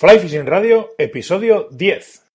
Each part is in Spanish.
Fly Fishing Radio, episodio 10.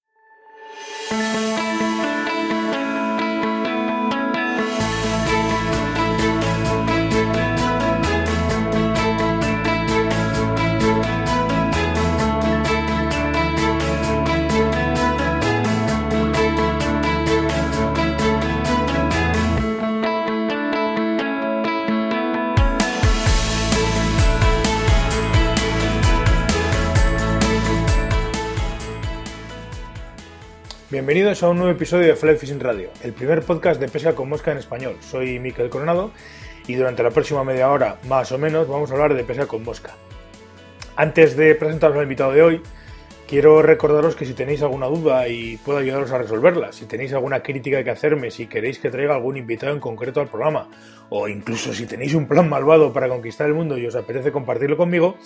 Bienvenidos a un nuevo episodio de Fly Fishing Radio, el primer podcast de pesca con mosca en español. Soy Miquel Coronado y durante la próxima media hora, más o menos, vamos a hablar de pesca con mosca. Antes de presentaros al invitado de hoy, quiero recordaros que si tenéis alguna duda y puedo ayudaros a resolverla, si tenéis alguna crítica que hacerme, si queréis que traiga algún invitado en concreto al programa, o incluso si tenéis un plan malvado para conquistar el mundo y os apetece compartirlo conmigo,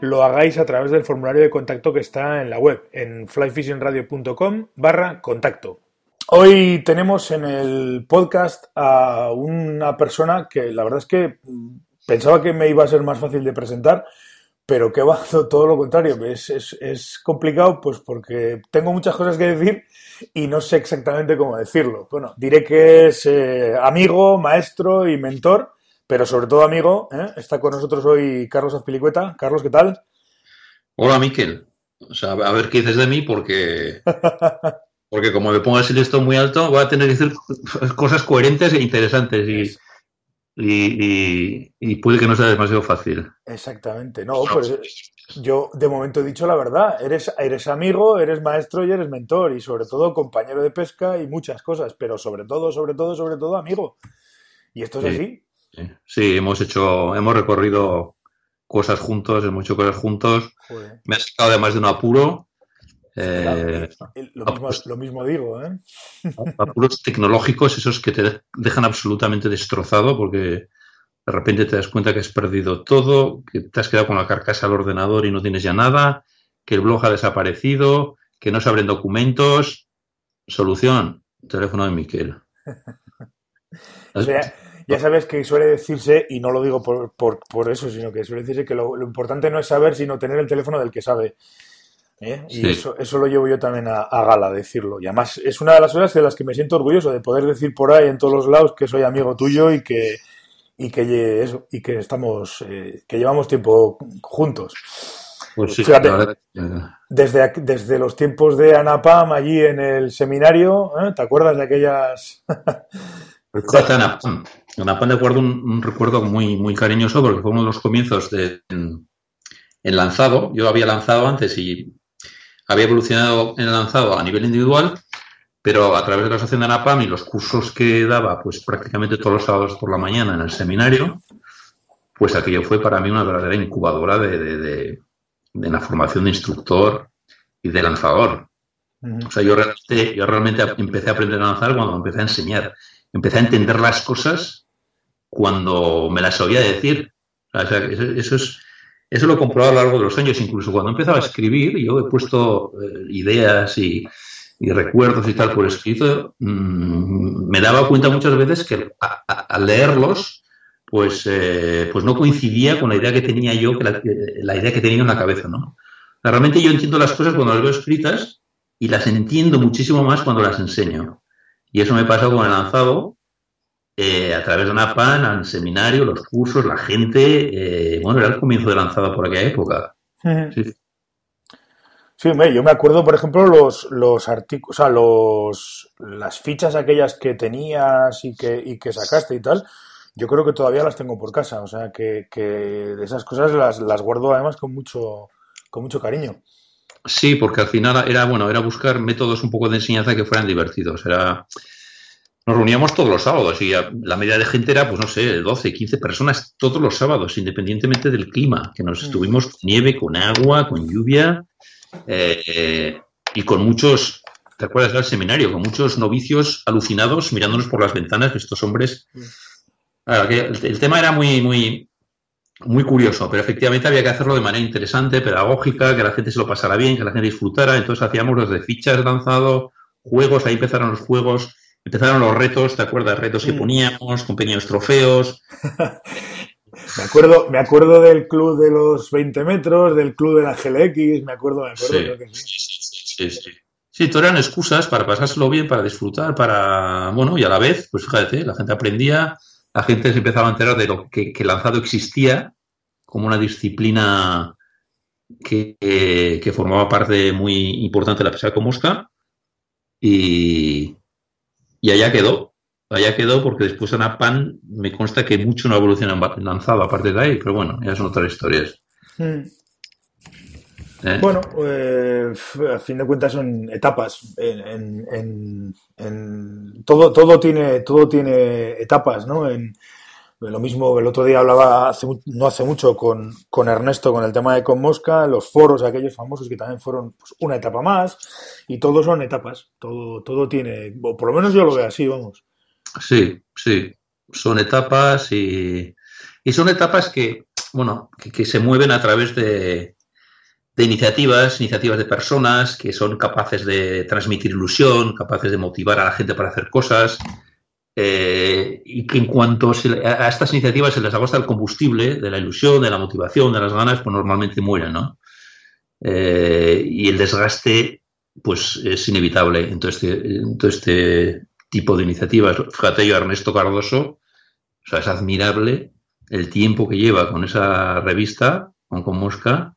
lo hagáis a través del formulario de contacto que está en la web, en flyfishingradio.com barra contacto. Hoy tenemos en el podcast a una persona que la verdad es que pensaba que me iba a ser más fácil de presentar, pero que va todo lo contrario. Es, complicado pues porque tengo muchas cosas que decir y no sé exactamente cómo decirlo. Bueno, diré que es eh, amigo, maestro y mentor pero sobre todo amigo, ¿eh? está con nosotros hoy Carlos Azpilicueta. Carlos, ¿qué tal? Hola, Miquel. O sea, a ver qué dices de mí porque, porque como me pongas el listo muy alto, voy a tener que decir cosas coherentes e interesantes y, y, y, puede que no sea demasiado fácil. Exactamente. No, pues yo de momento he dicho la verdad. Eres, eres amigo, eres maestro y eres mentor y sobre todo compañero de pesca y muchas cosas, pero sobre todo, sobre todo, sobre todo amigo. Y esto es así. Sí, hemos hecho, hemos recorrido cosas juntos, hemos hecho cosas juntos. Me ha sacado además de un apuro. Eh, lo, mismo, digo, ¿eh? Apuros tecnológicos, esos que te dejan absolutamente destrozado porque de repente te das cuenta que has perdido todo, que te has quedado con la carcasa al ordenador y no tienes ya nada, que el blog ha desaparecido, que no se abren documentos. Solución, teléfono de Miquel. Ya sabes que suele decirse, y no lo digo por, por, por eso, sino que suele decirse que lo, importante no es saber, sino tener el teléfono del que sabe. ¿eh? Y eso, eso lo llevo yo también a, gala, decirlo. Y además es una de las cosas de las que me siento orgulloso, de poder decir por ahí en todos los lados que soy amigo tuyo y que, y que, eso, y que estamos, eh, que llevamos tiempo juntos. Pues sí, Fíjate, desde, desde los tiempos de Anapam allí en el seminario, ¿eh? ¿te acuerdas de aquellas en Apan de acuerdo un, recuerdo muy, muy cariñoso porque fue uno de los comienzos de, en, lanzado. Yo había lanzado antes y había evolucionado en lanzado a nivel individual, pero a través de la asociación de ANAPAM y los cursos que daba, pues prácticamente todos los sábados por la mañana en el seminario, pues aquello fue para mí una verdadera incubadora de, de, la formación de instructor y de lanzador. O sea, yo realmente, yo realmente empecé a aprender a lanzar cuando empecé a enseñar empecé a entender las cosas cuando me las oía decir. eso, es, eso lo he comprobado a lo largo de los años, incluso cuando empezaba a escribir, yo he puesto eh, ideas y, recuerdos y tal por escrito, mm, me daba cuenta muchas veces que al leerlos, pues, eh, pues no coincidía con la idea que tenía yo, que la, idea que tenía en la cabeza, ¿no? Realmente yo entiendo las cosas cuando las veo escritas y las entiendo muchísimo más cuando las enseño. Y eso me pasó con el lanzado, eh, a través de una PAN, al seminario, los cursos, la gente. Eh, bueno, era el comienzo de lanzado por aquella época. Sí. Sí, yo me acuerdo, por ejemplo, los, los artículos, o sea, los, las fichas aquellas que tenías y que, y que sacaste y tal, yo creo que todavía las tengo por casa, o sea, que, que de esas cosas las, las guardo además con mucho, con mucho cariño. Sí, porque al final era bueno, era buscar métodos un poco de enseñanza que fueran divertidos. Era nos reuníamos todos los sábados y la media de gente era, pues no sé, 12, 15 personas todos los sábados, independientemente del clima, que nos mm. estuvimos con nieve, con agua, con lluvia eh, y con muchos, ¿te acuerdas del seminario? Con muchos novicios alucinados mirándonos por las ventanas estos hombres. Mm. el, el, tema era muy, muy, muy curioso, pero efectivamente había que hacerlo de manera interesante, pedagógica, que la gente se lo pasara bien, que la gente disfrutara. Entonces hacíamos los de fichas lanzado, juegos, ahí empezaron los juegos, empezaron los retos, ¿te acuerdas? Retos que poníamos con pequeños trofeos. Me acuerdo, me acuerdo del club de los 20 metros, del club de la GLX, me acuerdo, me acuerdo, sí, sí. sí, sí, sí. todo eran excusas para pasárselo bien, para disfrutar, para, bueno, y a la vez, pues fíjate, la gente aprendía, la gente se empezaba a enterar de lo que, que el lanzado existía como una disciplina que, que, formaba parte muy importante de la pesca con mosca y, y allá quedó allá quedó porque después en pan me consta que mucho no evolucionado lanzado aparte de ahí, pero bueno, ya son otras historias. Hmm. ¿Eh? Bueno, eh, a fin de cuentas son etapas. En, todo, todo, tiene, todo tiene etapas, ¿no? Lo mismo, el otro día hablaba no hace mucho con, con, Ernesto con el tema de Con Mosca, los foros aquellos famosos que también fueron pues, una etapa más, y todos son etapas. Todo, todo tiene, o por lo menos yo lo veo así, vamos. Sí, sí. Son etapas y, y son etapas que, bueno, que, se mueven a través de, de, iniciativas, iniciativas de personas que son capaces de transmitir ilusión, capaces de motivar a la gente para hacer cosas. Eh, y que en cuanto a estas iniciativas se les agota el combustible de la ilusión, de la motivación, de las ganas, pues normalmente mueren, ¿no? Eh, y el desgaste, pues es inevitable en todo este, en todo este tipo de iniciativas. Fíjate yo, Ernesto Cardoso, o sea, es admirable el tiempo que lleva con esa revista, con, Mosca,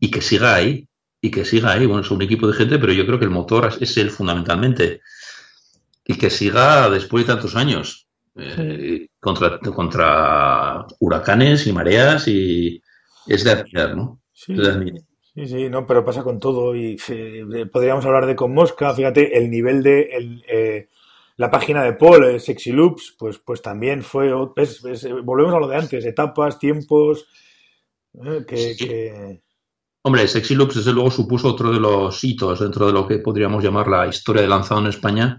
y que siga ahí, y que siga ahí. Bueno, es un equipo de gente, pero yo creo que el motor es él fundamentalmente. Y que siga después de tantos años. Eh, contra, contra huracanes y mareas y es de admirar, ¿no? Sí. Sí, no, pero pasa con todo y eh, podríamos hablar de con Mosca, fíjate, el nivel de el, eh, la página de Paul, eh, Sexy Loops, pues, pues también fue, volvemos a lo de antes, etapas, tiempos, que, Hombre, Sexy Loops desde luego supuso otro de los hitos dentro de lo que podríamos llamar la historia de lanzado en España.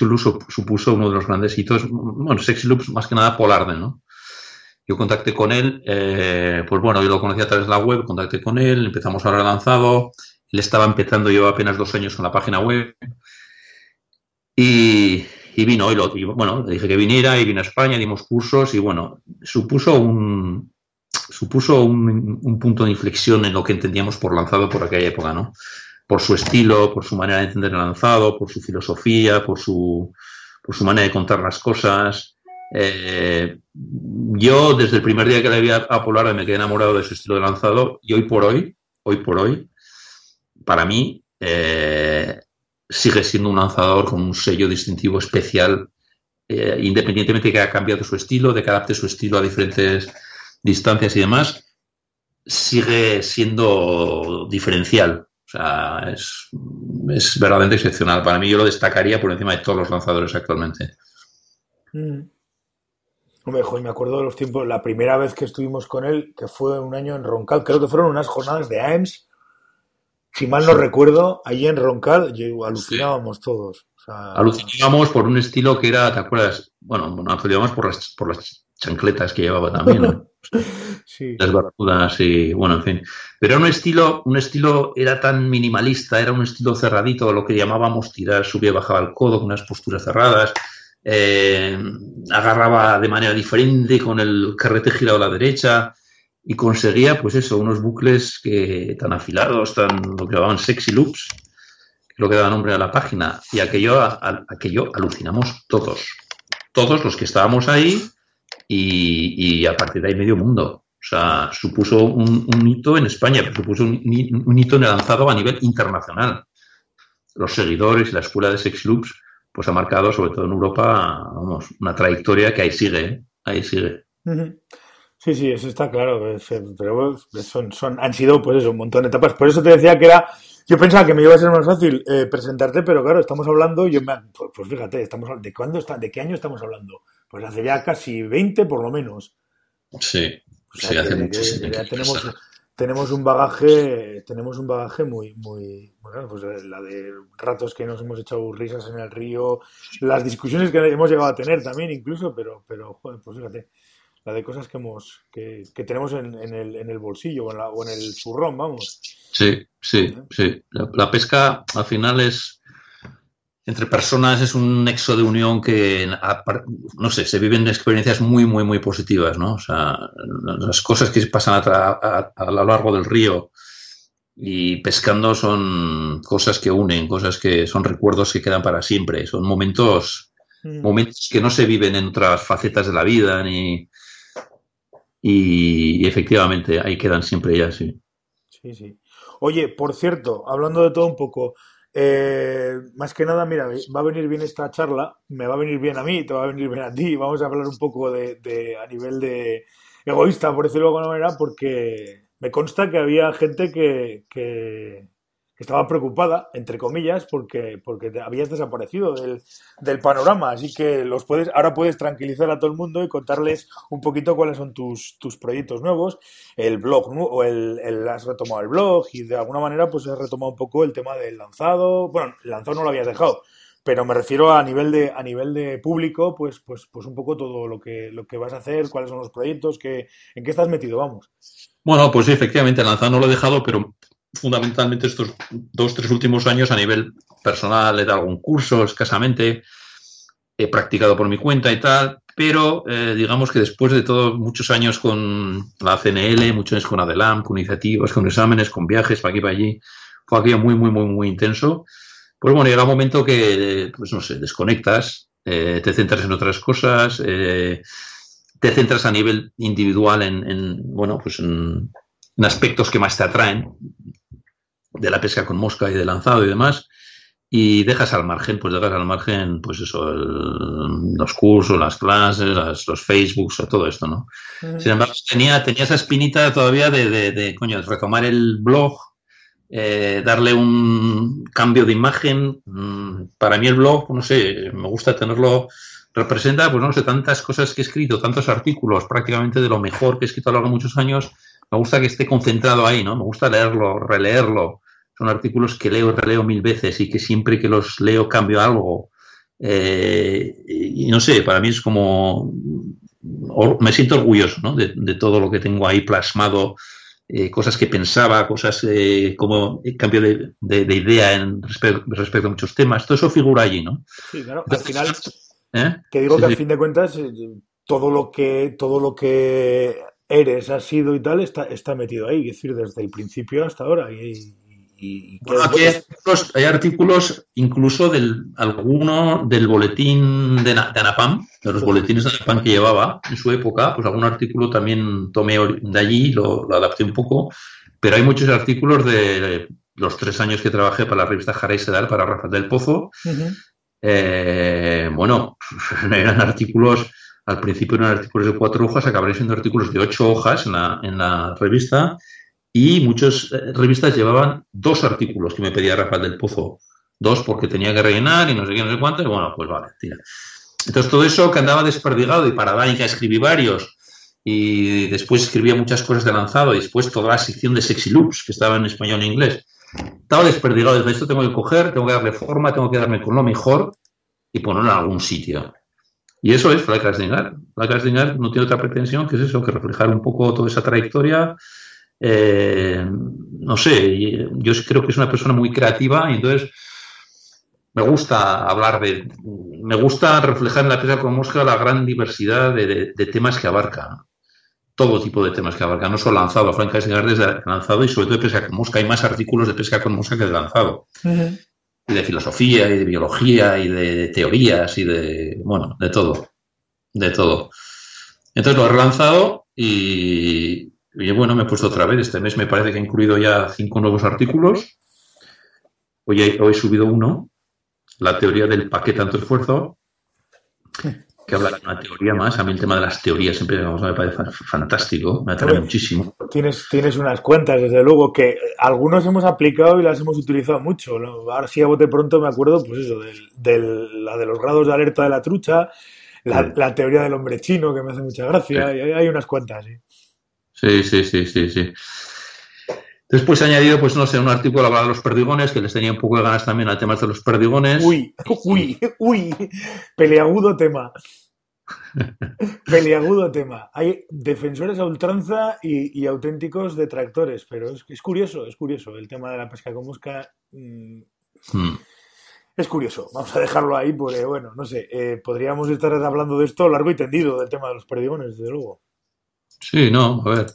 Loops supuso uno de los grandes hitos, bueno, Sexy Loops más que nada Polarde, ¿no? Yo contacté con él, eh, pues bueno, yo lo conocía a través de la web, contacté con él, empezamos a hablar lanzado, él estaba empezando, yo apenas dos años con la página web, y, vino, y, bueno, le dije que viniera y vino a España, dimos cursos y bueno, supuso un, supuso un, punto de inflexión en lo que entendíamos por lanzado por aquella época, ¿no? Por su estilo, por su manera de entender el lanzado, por su filosofía, por su, por su manera de contar las cosas. Eh, yo desde el primer día que le vi a Polar me quedé enamorado de su estilo de lanzado y hoy por hoy, hoy por hoy, para mí, eh, sigue siendo un lanzador con un sello distintivo especial, eh, independientemente de que haya cambiado su estilo, de que adapte su estilo a diferentes distancias y demás, sigue siendo diferencial. O sea, es, es verdaderamente excepcional. Para mí yo lo destacaría por encima de todos los lanzadores actualmente. Mm. Hombre, me acuerdo de los tiempos, la primera vez que estuvimos con él, que fue un año en Roncal, creo que fueron unas jornadas de AEMS, si mal no recuerdo, allí en Roncal alucinábamos todos. alucinábamos por un estilo que era, ¿te acuerdas? Bueno, alucinábamos por las, por las chancletas que llevaba también, ¿no? sí. Las barracudas y, bueno, en fin. Pero era un estilo, un estilo, era tan minimalista, era un estilo cerradito, lo que llamábamos tirar, subía y bajaba el codo con unas posturas cerradas. Eh, agarraba de manera diferente con el carrete girado a la derecha y conseguía, pues eso, unos bucles que, tan afilados, tan, lo que llamaban sexy loops, lo que daba nombre a la página, y aquello, aquello alucinamos todos, todos los que estábamos ahí y, a partir de ahí medio mundo. O sea, supuso un, hito en España, supuso un, hito en el lanzado a nivel internacional. Los seguidores la escuela de Sexy Loops, pues ha marcado, sobre todo en Europa, vamos, una trayectoria que ahí sigue, ¿eh? ahí sigue. Sí, sí, eso está claro. Pero son, son, han sido, pues eso, un montón de etapas. Por eso te decía que era. Yo pensaba que me iba a ser más fácil eh, presentarte, pero claro, estamos hablando. Yo me, pues, pues, fíjate, estamos ¿de cuándo está, de qué año estamos hablando? Pues hace ya casi 20 por lo menos. Sí, sí, hace. Ya tenemos, tenemos un bagaje, tenemos un bagaje muy, muy, bueno, pues eh, la de ratos que nos hemos echado risas en el río, las discusiones que hemos llegado a tener también incluso, pero, pero joder, pues fíjate la de cosas que hemos que, tenemos en, el, en, el, bolsillo o en, la, o en, el zurrón, vamos. Sí, sí, sí. La, pesca al final es entre personas es un nexo de unión que, no sé, se viven experiencias muy, muy, muy positivas, ¿no? O sea, las cosas que pasan a, lo largo del río y pescando son cosas que unen, cosas que son recuerdos que quedan para siempre, son momentos, mm. momentos que no se viven en otras facetas de la vida, ni... Y, y efectivamente, ahí quedan siempre ya, sí. Sí, sí. Oye, por cierto, hablando de todo un poco, eh, más que nada, mira, va a venir bien esta charla, me va a venir bien a mí, te va a venir bien a ti. Vamos a hablar un poco de, a nivel de egoísta, por decirlo de alguna manera, porque me consta que había gente que, que estaba preocupada, entre comillas, porque, porque habías desaparecido del, del, panorama. Así que los puedes, ahora puedes tranquilizar a todo el mundo y contarles un poquito cuáles son tus, tus proyectos nuevos, el blog, o el, has retomado el blog y de alguna manera pues has retomado un poco el tema del lanzado. Bueno, el lanzado no lo habías dejado, pero me refiero a nivel de a nivel de público pues pues pues un poco todo lo que lo que vas a hacer cuáles son los proyectos que en qué estás metido vamos bueno pues sí efectivamente el lanzado no lo he dejado pero fundamentalmente estos dos, tres últimos años a nivel personal he dado algún curso escasamente, he practicado por mi cuenta y tal, pero eh, digamos que después de todos muchos años con la CNL, muchos años con Adelam, con iniciativas, con exámenes, con viajes para aquí para allí, fue aquello muy, muy, muy, muy intenso. Pues bueno, llega un momento que, pues no sé, desconectas, eh, te centras en otras cosas, eh, te centras a nivel individual en, en bueno, pues en, en aspectos que más te atraen, de la pesca con mosca y de lanzado y demás, y dejas al margen, pues dejas al margen, pues eso, los cursos, las clases, los Facebooks, todo esto, ¿no? Sin embargo, tenía, tenía esa espinita todavía de, de, de coño, retomar el blog, eh, darle un cambio de imagen. Mm, para mí el blog, no sé, me gusta tenerlo, representa, pues no sé, tantas cosas que he escrito, tantos artículos, prácticamente de lo mejor que he escrito a lo largo de muchos años, me gusta que esté concentrado ahí, ¿no? Me gusta leerlo, releerlo. Son artículos que leo y releo mil veces y que siempre que los leo cambio algo. Eh, y no sé, para mí es como. Me siento orgulloso ¿no? de, todo lo que tengo ahí plasmado, eh, cosas que pensaba, cosas eh, como cambio de, de, idea en respecto, a muchos temas. Todo eso figura allí, ¿no? Sí, claro. Al final, que digo que al fin de cuentas, todo lo que, todo lo que eres, ha sido y tal, está, está metido ahí, es decir, desde el principio hasta ahora. Y, bueno, aquí hay artículos, incluso del alguno del boletín de, Anapam, de los boletines de Anapam que llevaba en su época, pues algún artículo también tomé de allí, lo, lo adapté un poco, pero hay muchos artículos de los tres años que trabajé para la revista Jara y Sedal, para Rafael del Pozo. eh, bueno, eran artículos al principio eran artículos de cuatro hojas, acabarían siendo artículos de ocho hojas en la, revista y muchas eh, revistas llevaban dos artículos que me pedía Rafael del Pozo. Dos porque tenía que rellenar y no sé qué, no sé cuánto, y bueno, pues vale, tira. Entonces todo eso que andaba desperdigado y para Danica escribí varios y después escribía muchas cosas de lanzado y después toda la sección de Sexy Loops que estaba en español e inglés. Estaba desperdigado, esto tengo que coger, tengo que darle forma, tengo que darme con lo mejor y ponerlo en algún sitio. Y eso es Fly Dingar. Fly no tiene otra pretensión que es eso, que reflejar un poco toda esa trayectoria. Eh, no sé, yo creo que es una persona muy creativa y entonces me gusta hablar de. Me gusta reflejar en la pesca con mosca la gran diversidad de, temas que abarca. Todo tipo de temas que abarca, no solo lanzado. Frank Dingar desde lanzado y sobre todo de pesca con mosca. Hay más artículos de pesca con mosca que de lanzado y de filosofía y de biología y de teorías y de, bueno, de todo, de todo. Entonces lo he relanzado y, bueno, me he puesto otra vez. Este mes me parece que he incluido ya cinco nuevos artículos. Hoy he, hoy he subido uno, la teoría del paquete tanto esfuerzo que habla de una teoría más. A mí el tema de las teorías siempre me parece fantástico, me atrae muchísimo. Tienes, tienes unas cuentas, desde luego, que algunos hemos aplicado y las hemos utilizado mucho. Ahora sí, a bote pronto me acuerdo, pues eso, de la de los grados de alerta de la trucha, la, teoría del hombre chino, que me hace mucha gracia, y hay, unas cuantas. Sí, sí, sí, sí, sí. Después he añadido, pues no sé, un artículo hablaba de los perdigones, que les tenía un poco de ganas también al tema de los perdigones. Uy, uy, uy, peleagudo tema. peleagudo tema. Hay defensores a ultranza y, auténticos detractores, pero es, curioso, es curioso el tema de la pesca con mosca. Mm, hmm. es curioso. Vamos a dejarlo ahí porque, bueno, no sé, eh, podríamos estar hablando de esto largo y tendido, del tema de los perdigones, desde luego. Sí, no, a ver.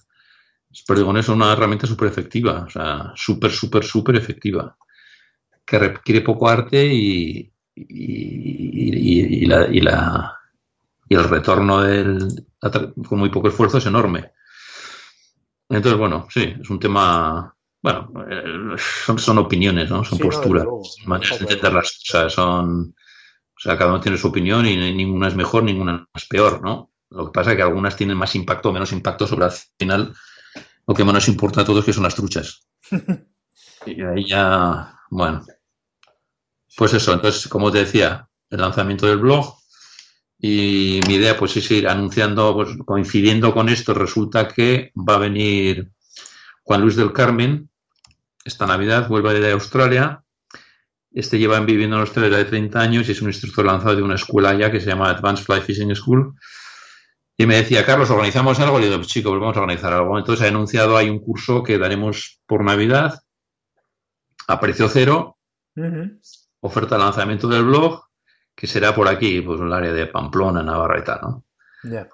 Perdigones son una herramienta súper efectiva, o sea, súper, súper, súper efectiva, que requiere poco arte y, y, la, y, la, y el retorno del, con muy poco esfuerzo es enorme. Entonces, bueno, sí, es un tema bueno, eh, son, son, opiniones, ¿no? Son posturas, maneras de entender las cosas, son... O sea, cada uno tiene su opinión y ninguna es mejor, ninguna es peor, ¿no? Lo que pasa es que algunas tienen más impacto o menos impacto sobre al final lo que menos importa a todos que son las truchas. y ahí ya, bueno. Pues eso, entonces, como te decía, el lanzamiento del blog y mi idea pues es ir anunciando, pues coincidiendo con esto, resulta que va a venir Juan Luis del Carmen, esta Navidad vuelve de Australia. Este lleva viviendo en Australia de 30 años y es un instructor lanzado de una escuela allá que se llama Advanced Fly Fishing School. Y me decía, Carlos, ¿organizamos algo? Le digo, pues chicos, vamos a organizar algo. Entonces ha anunciado hay un curso que daremos por Navidad a precio cero. Oferta de lanzamiento del blog, que será por aquí, pues en el área de Pamplona, Navarra y tal, ¿no?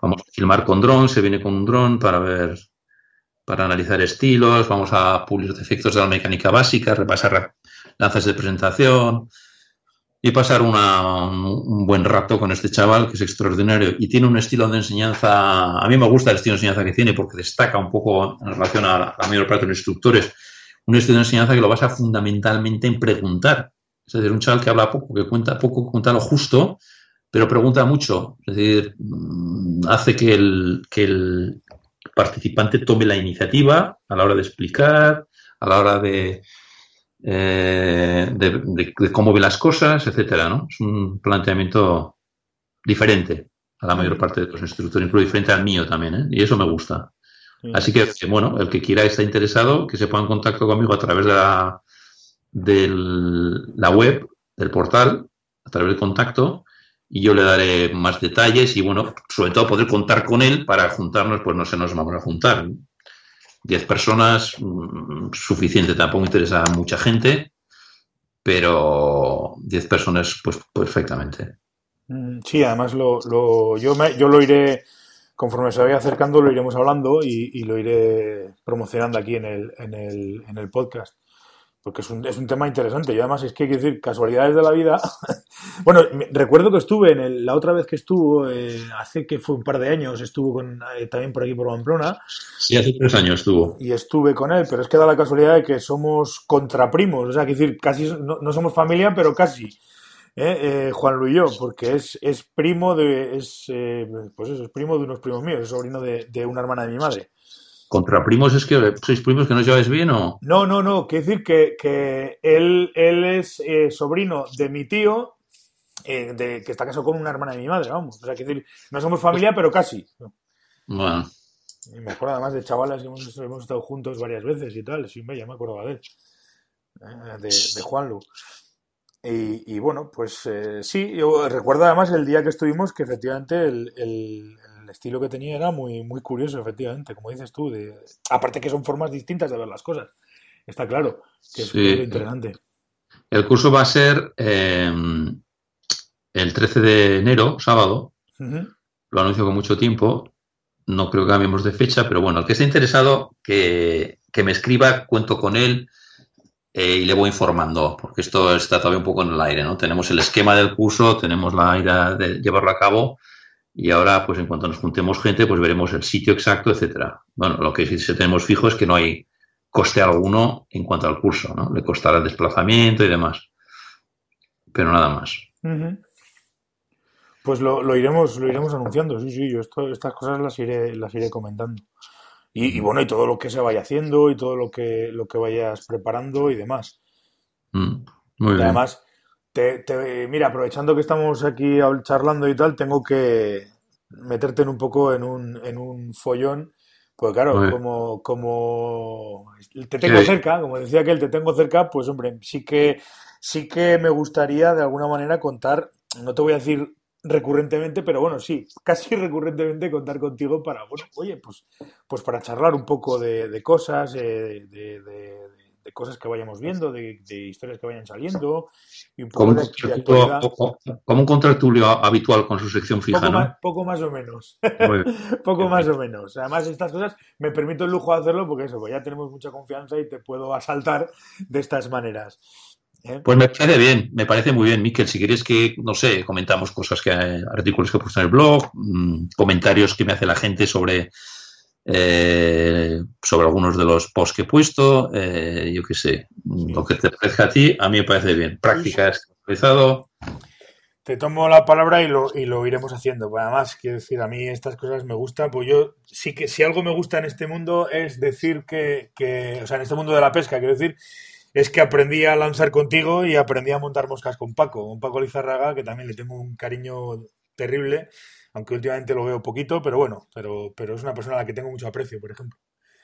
Vamos a filmar con dron, se viene con un dron para ver para analizar estilos, vamos a pulir defectos de la mecánica básica, repasar lanzas de presentación y pasar un, buen rato con este chaval que es extraordinario y tiene un estilo de enseñanza, a mí me gusta el estilo de enseñanza que tiene porque destaca un poco en relación a la, mayor parte de los instructores, un estilo de enseñanza que lo basa fundamentalmente en preguntar. Es decir, un chaval que habla poco, que cuenta poco, cuenta lo justo, pero pregunta mucho. Es decir, mm, hace que el, que el, participante tome la iniciativa a la hora de explicar, a la hora de, eh, de, cómo ve las cosas, etcétera, ¿no? Es un planteamiento diferente a la mayor parte de los instructores, incluso diferente al mío también, ¿eh? Y eso me gusta. Así que, bueno, el que quiera está interesado, que se ponga en contacto conmigo a través de la, de la web, del portal, a través del contacto, y yo le daré más detalles y bueno, sobre todo poder contar con él para juntarnos, pues no sé, nos vamos a juntar. Diez personas, mm, suficiente, tampoco interesa a mucha gente, pero diez personas, pues perfectamente. Mm, sí, además lo, lo, yo, me, yo lo iré, conforme se vaya acercando, lo iremos hablando y, y lo iré promocionando aquí en el, en el, en el podcast porque es un, es un tema interesante. Y además es que hay que decir, casualidades de la vida. bueno, recuerdo que estuve en el, la otra vez que estuvo, eh, hace que fue un par de años, estuvo con, eh, también por aquí por Pamplona. Sí, hace tres años estuvo. Y estuve con él, pero es que da la casualidad de que somos contraprimos, o sea, que decir, casi no, somos familia, pero casi. ¿eh? Juan Luis y yo, porque es, es primo de, es, pues eso, es primo de unos primos míos, es sobrino de, de una hermana de mi madre. ¿Contra primos es que sois primos que no lleváis bien o...? No, no, no. Quiere decir que, él, él es eh, sobrino de mi tío, eh, de, que está casado con una hermana de mi madre, vamos. O sea, quiere decir, no somos familia, pero casi. Bueno. Y me acuerdo además de chavalas que hemos, hemos, estado juntos varias veces y tal. Sí, ya me acuerdo de él. Eh, de, de Juanlu. Y, y, bueno, pues sí, yo recuerdo además el día que estuvimos que efectivamente el, el estilo que tenía era muy, muy curioso, efectivamente, como dices tú. De... Aparte que son formas distintas de ver las cosas. Está claro, que es muy interesante. El curso va a ser eh, el 13 de enero, sábado. Lo anuncio con mucho tiempo. No creo que cambiemos de fecha, pero bueno, el que esté interesado, que, me escriba, cuento con él eh, y le voy informando, porque esto está todavía un poco en el aire, ¿no? Tenemos el esquema del curso, tenemos la idea de llevarlo a cabo, y ahora, pues en cuanto nos juntemos gente, pues veremos el sitio exacto, etcétera. Bueno, lo que sí tenemos fijo es que no hay coste alguno en cuanto al curso, ¿no? Le costará el desplazamiento y demás. Pero nada más. Pues lo, iremos, lo iremos anunciando, sí, sí, yo estas cosas las iré, las iré comentando. Y, bueno, y todo lo que se vaya haciendo y todo lo que, lo que vayas preparando y demás. Mm, muy bien. además, mira, aprovechando que estamos aquí charlando y tal, tengo que meterte en un poco en un, en un follón. Pues claro, como, como te tengo cerca, como decía que él te tengo cerca, pues hombre, sí que, sí que me gustaría de alguna manera contar, no te voy a decir recurrentemente, pero bueno, sí, casi recurrentemente contar contigo para, bueno, oye, pues, pues para charlar un poco de, cosas, eh, de, cosas que vayamos viendo, de, historias que vayan saliendo. Y un poco como, un contratulio habitual con su sección fija, poco ¿no? Más, poco más o menos. poco más o menos. Además, estas cosas me permito el lujo de hacerlo porque eso, pues ya tenemos mucha confianza y te puedo asaltar de estas maneras. ¿Eh? Pues me parece bien, me parece muy bien, Miquel. Si quieres que, no sé, comentamos cosas que, artículos que he puesto en el blog, mm, comentarios que me hace la gente sobre, eh, sobre algunos de los posts que he puesto, eh, yo qué sé, lo que te parezca a ti, a mí me parece bien. Prácticas que Te tomo la palabra y lo, y lo iremos haciendo. Pues además, quiero decir, a mí estas cosas me gustan. Pues yo sí que si algo me gusta en este mundo es decir que, que o sea, en este mundo de la pesca, quiero decir es que aprendí a lanzar contigo y aprendí a montar moscas con Paco, con Paco Lizarraga, que también le tengo un cariño terrible, aunque últimamente lo veo poquito, pero bueno, pero, pero es una persona a la que tengo mucho aprecio, por ejemplo.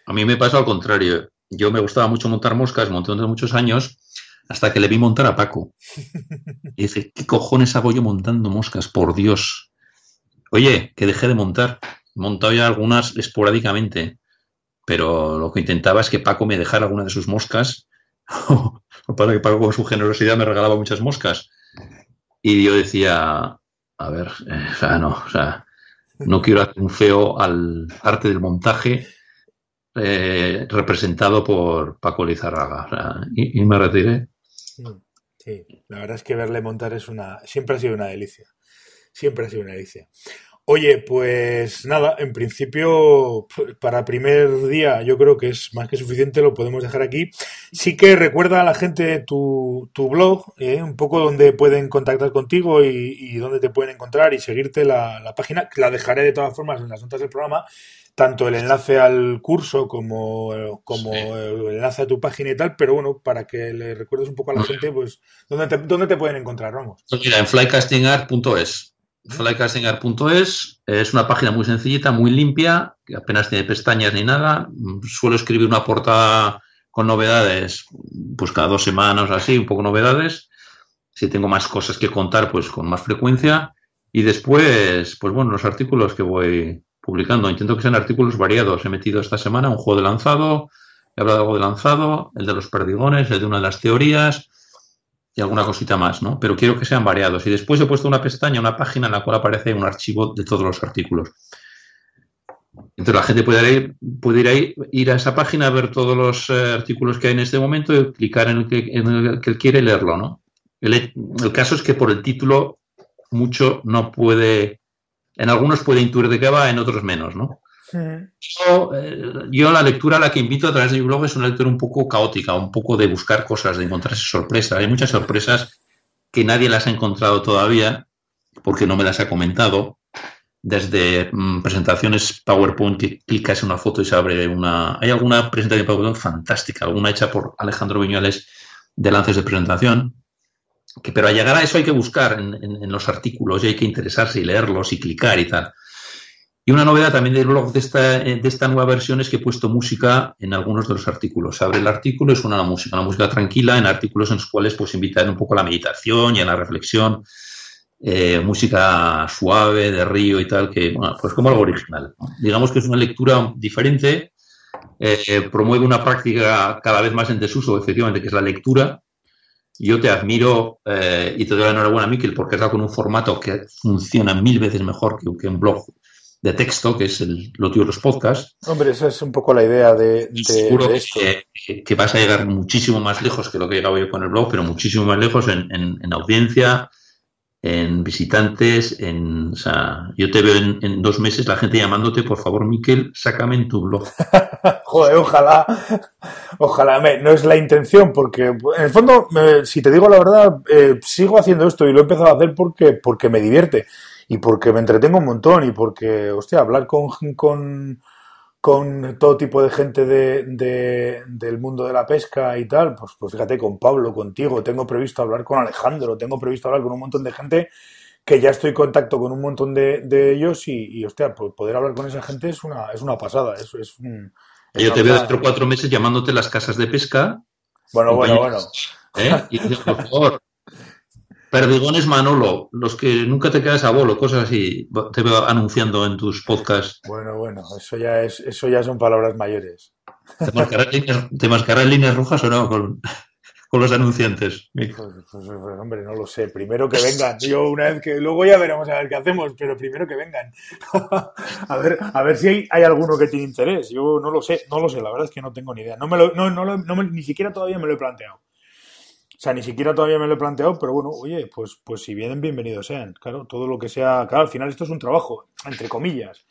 A mí me pasó al contrario. Yo me gustaba mucho montar moscas, monté durante muchos años, hasta que le vi montar a Paco. Y dije, ¿qué cojones hago yo montando moscas? Por Dios. Oye, que dejé de montar. He montado ya algunas esporádicamente, pero lo que intentaba es que Paco me dejara alguna de sus moscas para que Paco con su generosidad me regalaba muchas moscas. Y yo decía, a ver, eh, o sea, no, o sea, no quiero hacer un feo al arte del montaje eh, representado por Paco Lizarraga. y, y, me retiré. Sí, la verdad es que verle montar es una, siempre ha sido una delicia. Siempre ha sido una delicia. Oye, pues nada, en principio para primer día yo creo que es más que suficiente, lo podemos dejar aquí. Sí que recuerda a la gente tu, tu blog, ¿eh? un poco donde pueden contactar contigo y, y dónde te pueden encontrar y seguirte la, la, página, la dejaré de todas formas en las notas del programa, tanto el enlace al curso como, como el enlace a tu página y tal, pero bueno, para que le recuerdes un poco a la gente, pues dónde te, dónde te pueden encontrar, vamos. Pues mira, en flycastingart.es Flycastingar.es es una página muy sencillita, muy limpia, que apenas tiene pestañas ni nada. Suelo escribir una portada con novedades, pues cada dos semanas así, un poco novedades. Si tengo más cosas que contar, pues con más frecuencia. Y después, pues bueno, los artículos que voy publicando. Intento que sean artículos variados. He metido esta semana un juego de lanzado, he hablado de algo de lanzado, el de los perdigones, el de una de las teorías, y alguna cosita más, ¿no? Pero quiero que sean variados. Y después he puesto una pestaña, una página en la cual aparece un archivo de todos los artículos. Entonces la gente puede ir, ahí, ir a esa página, ver todos los eh, artículos que hay en este momento y clicar en el que, en el que quiere leerlo, ¿no? El, caso es que por el título mucho no puede, en algunos puede intuir de qué va, en otros menos, ¿no? Yo, eh, yo, la lectura a la que invito a través de mi blog es una lectura un poco caótica, un poco de buscar cosas, de encontrarse sorpresas. Hay muchas sorpresas que nadie las ha encontrado todavía porque no me las ha comentado. Desde mm, presentaciones PowerPoint que clicas en una foto y se abre una... Hay alguna presentación PowerPoint fantástica, alguna hecha por Alejandro Viñuales de lances de presentación, que, pero al llegar a eso hay que buscar en los artículos y hay que interesarse y leerlos y clicar y tal. Y una novedad también del blog de esta, de esta nueva versión es que he puesto música en algunos de los artículos. Abre el artículo y suena la música, una música tranquila en artículos en los cuales pues invitan un poco a la meditación y a la reflexión, eh, música suave, de río y tal, que, bueno, pues como algo original. Digamos que es una lectura diferente, eh, promueve una práctica cada vez más en desuso, efectivamente, que es la lectura. Yo te admiro eh, y te doy la enhorabuena, Miquel, porque has dado con un formato que funciona mil veces mejor que un blog de texto, que es el, lo tuyo de los podcasts. Hombre, esa es un poco la idea de, de Seguro de esto. Que, que, vas a llegar muchísimo más lejos que lo que he llegado yo con el blog, pero muchísimo más lejos en, en, en audiencia, en visitantes, en, o sea, yo te veo en, en, dos meses la gente llamándote, por favor, Miquel, sácame en tu blog. Joder, ojalá, ojalá, me, no es la intención, porque en el fondo, me, si te digo la verdad, eh, sigo haciendo esto y lo he empezado a hacer porque, porque me divierte y porque me entretengo un montón y porque, hostia, hablar con, con, con todo tipo de gente de, de, del mundo de la pesca y tal, pues, pues fíjate, con Pablo, contigo, tengo previsto hablar con Alejandro, tengo previsto hablar con un montón de gente que ya estoy en contacto con un montón de, de ellos y, y, hostia, pues poder hablar con esa gente es una, es una pasada, es, es un... Es Yo te veo dentro de cuatro meses llamándote las casas de pesca. Bueno, bueno, bueno. ¿eh? Y dices, por favor, Perdigones Manolo, los que nunca te quedas a bolo, cosas así, te veo anunciando en tus podcasts. Bueno, bueno, eso ya es, eso ya son palabras mayores. ¿Te marcarás líneas, rojas o no con, los anunciantes? Pues, pues, pues, hombre, no lo sé. Primero que vengan. Yo una vez que luego ya veremos a ver qué hacemos, pero primero que vengan. a ver, a ver si hay, hay, alguno que tiene interés. Yo no lo sé, no lo sé. La verdad es que no tengo ni idea. No me lo, no, no, no ni siquiera todavía me lo he planteado. O sea, ni siquiera todavía me lo he planteado, pero bueno, oye, pues, pues si vienen, bienvenidos sean. Claro, todo lo que sea. Claro, al final esto es un trabajo, entre comillas.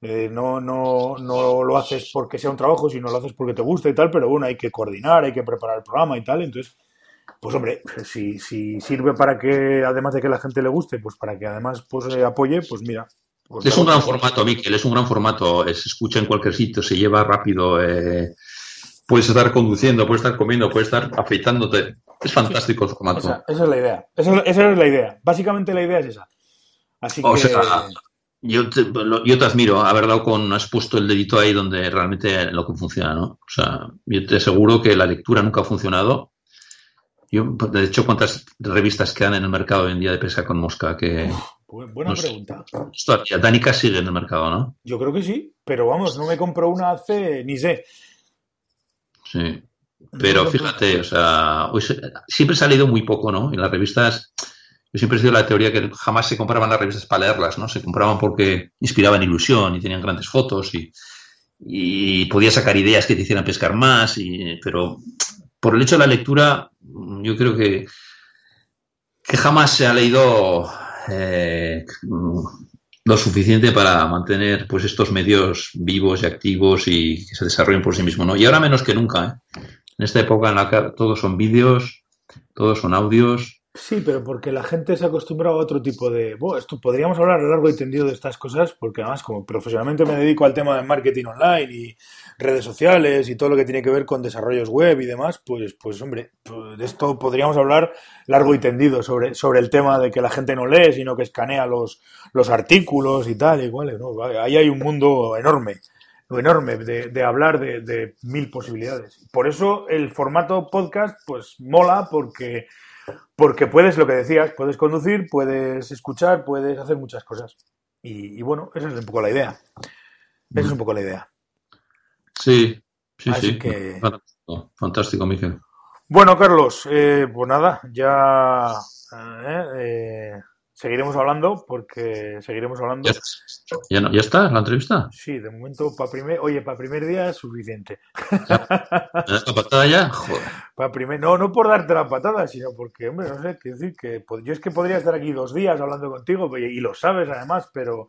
Eh, no, no, no lo haces porque sea un trabajo, sino lo haces porque te gusta y tal, pero bueno, hay que coordinar, hay que preparar el programa y tal. Entonces, pues hombre, si, si sirve para que, además de que la gente le guste, pues para que además pues apoye, pues mira. Pues es un gran formato, Miquel, es un gran formato. Se escucha en cualquier sitio, se lleva rápido. Eh, puedes estar conduciendo, puedes estar comiendo, puedes estar afeitándote. Es fantástico el formato. Esa, es la idea. Esa, es la idea. Básicamente la idea es esa. Así que. Yo te, yo te admiro haber dado con, has puesto el dedito ahí donde realmente lo que funciona, ¿no? O sea, yo te aseguro que la lectura nunca ha funcionado. Yo, de hecho, ¿cuántas revistas quedan en el mercado hoy en día de pesca con mosca? Que, buena pregunta. Danica sigue en el mercado, ¿no? Yo creo que sí, pero vamos, no me compro una hace ni sé. Sí. Pero fíjate, o sea, siempre se ha leído muy poco, ¿no? En las revistas yo siempre he sido la teoría que jamás se compraban las revistas para leerlas, ¿no? Se compraban porque inspiraban ilusión y tenían grandes fotos y, y podías sacar ideas que te hicieran pescar más, y, pero por el hecho de la lectura, yo creo que, que jamás se ha leído eh, lo suficiente para mantener pues estos medios vivos y activos y que se desarrollen por sí mismos, ¿no? Y ahora menos que nunca, ¿eh? En esta época en la que todos son vídeos, todos son audios, Sí, pero porque la gente se ha acostumbrado a otro tipo de... Bueno, esto podríamos hablar largo y tendido de estas cosas, porque además como profesionalmente me dedico al tema de marketing online y redes sociales y todo lo que tiene que ver con desarrollos web y demás, pues, pues hombre, pues de esto podríamos hablar largo y tendido sobre, sobre el tema de que la gente no lee, sino que escanea los, los artículos y tal, igual, ¿no? Ahí hay un mundo enorme enorme de, de hablar de, de, mil posibilidades. Por eso el formato podcast, pues mola porque porque puedes, lo que decías, puedes conducir, puedes escuchar, puedes hacer muchas cosas. Y, bueno, esa es un poco la idea. Esa es un poco la idea. Sí, sí, sí. Fantástico, Miguel. Bueno, Carlos, eh, pues nada, ya eh, eh, seguiremos hablando porque seguiremos hablando. ¿Ya, ya, está la entrevista? Sí, de momento, para primer, oye, para primer día es suficiente. ¿La patada ya? Para primer, no, no por darte la patada, sino porque, hombre, no sé, quiero decir que yo es que podría estar aquí dos días hablando contigo y lo sabes además, pero,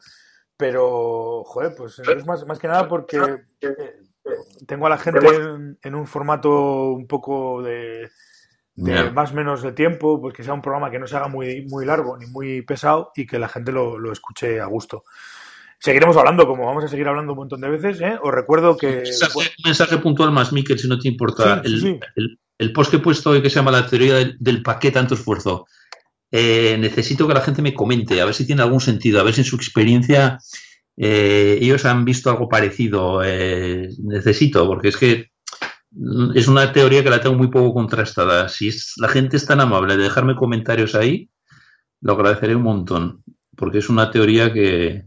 pero, joder, pues es más, más que nada porque eh, tengo a la gente en un formato un poco de de más o menos de tiempo, pues que sea un programa que no se haga muy, muy largo ni muy pesado y que la gente lo, lo escuche a gusto. Seguiremos hablando, como vamos a seguir hablando un montón de veces. ¿eh? Os recuerdo que. Un mensaje, puntual más, Miquel, si no te importa. el, El, post que he puesto hoy que se llama La teoría del, paquete tanto esfuerzo. Eh, necesito que la gente me comente, a ver si tiene algún sentido, a ver si en su experiencia eh, ellos han visto algo parecido. Eh, necesito, porque es que es una teoría que la tengo muy poco contrastada. Si la gente es tan amable de dejarme comentarios ahí, lo agradeceré un montón, porque es una teoría que,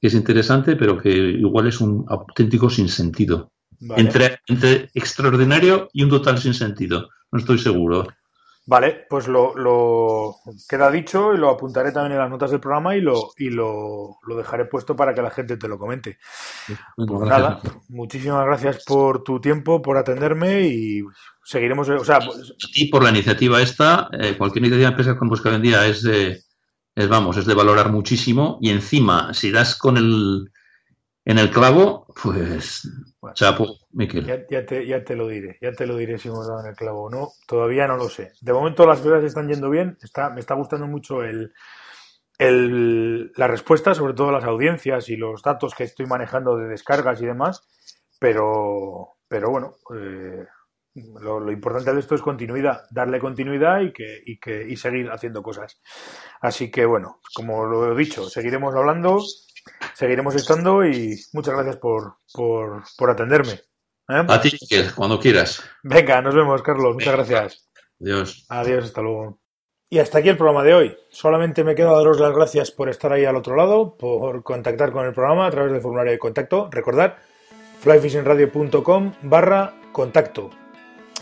es interesante, pero que igual es un auténtico sinsentido. Entre, entre extraordinario y un total sinsentido. No estoy seguro. Vale, pues lo, lo, queda dicho y lo apuntaré también en las notas del programa y lo, y lo, lo dejaré puesto para que la gente te lo comente. Pues nada, muchísimas gracias por tu tiempo, por atenderme y seguiremos. O sea, pues y por la iniciativa esta, eh, cualquier iniciativa de empresa con Busca Vendía es de, es, vamos, es de valorar muchísimo y encima, si das con el, en el clavo, pues chapo, Miquel. Ya, te, ya, te, lo diré, ya te lo diré si hemos dado en el clavo o no. Todavía no lo sé. De momento las cosas están yendo bien. Está, me está gustando mucho el, el, la respuesta, sobre todo las audiencias y los datos que estoy manejando de descargas y demás. Pero, pero bueno, eh, lo, lo, importante de esto es continuidad, darle continuidad y, que, y, que, y seguir haciendo cosas. Así que bueno, como lo he dicho, seguiremos hablando seguiremos estando y muchas gracias por, por, por atenderme. ¿eh? A ti, cuando quieras. Venga, nos vemos, Carlos. Muchas gracias. Adiós. Adiós, hasta luego. Y hasta aquí el programa de hoy. Solamente me quedo a daros las gracias por estar ahí al otro lado, por contactar con el programa a través del formulario de contacto. Recordad flyfishingradio.com barra contacto.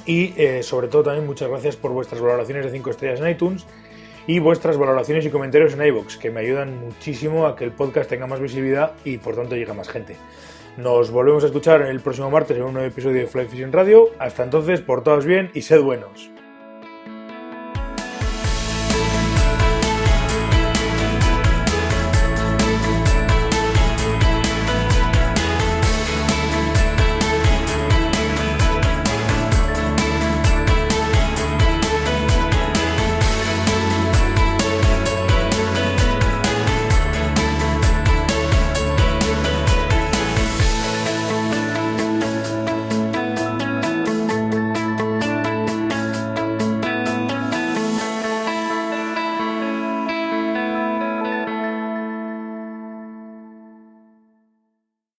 Y eh, sobre todo también muchas gracias por vuestras valoraciones de 5 estrellas en iTunes y vuestras valoraciones y comentarios en iVoox, que me ayudan muchísimo a que el podcast tenga más visibilidad y por tanto llegue a más gente. Nos volvemos a escuchar el próximo martes en un nuevo episodio de Fly Fishing Radio. Hasta entonces, portaos bien y sed buenos.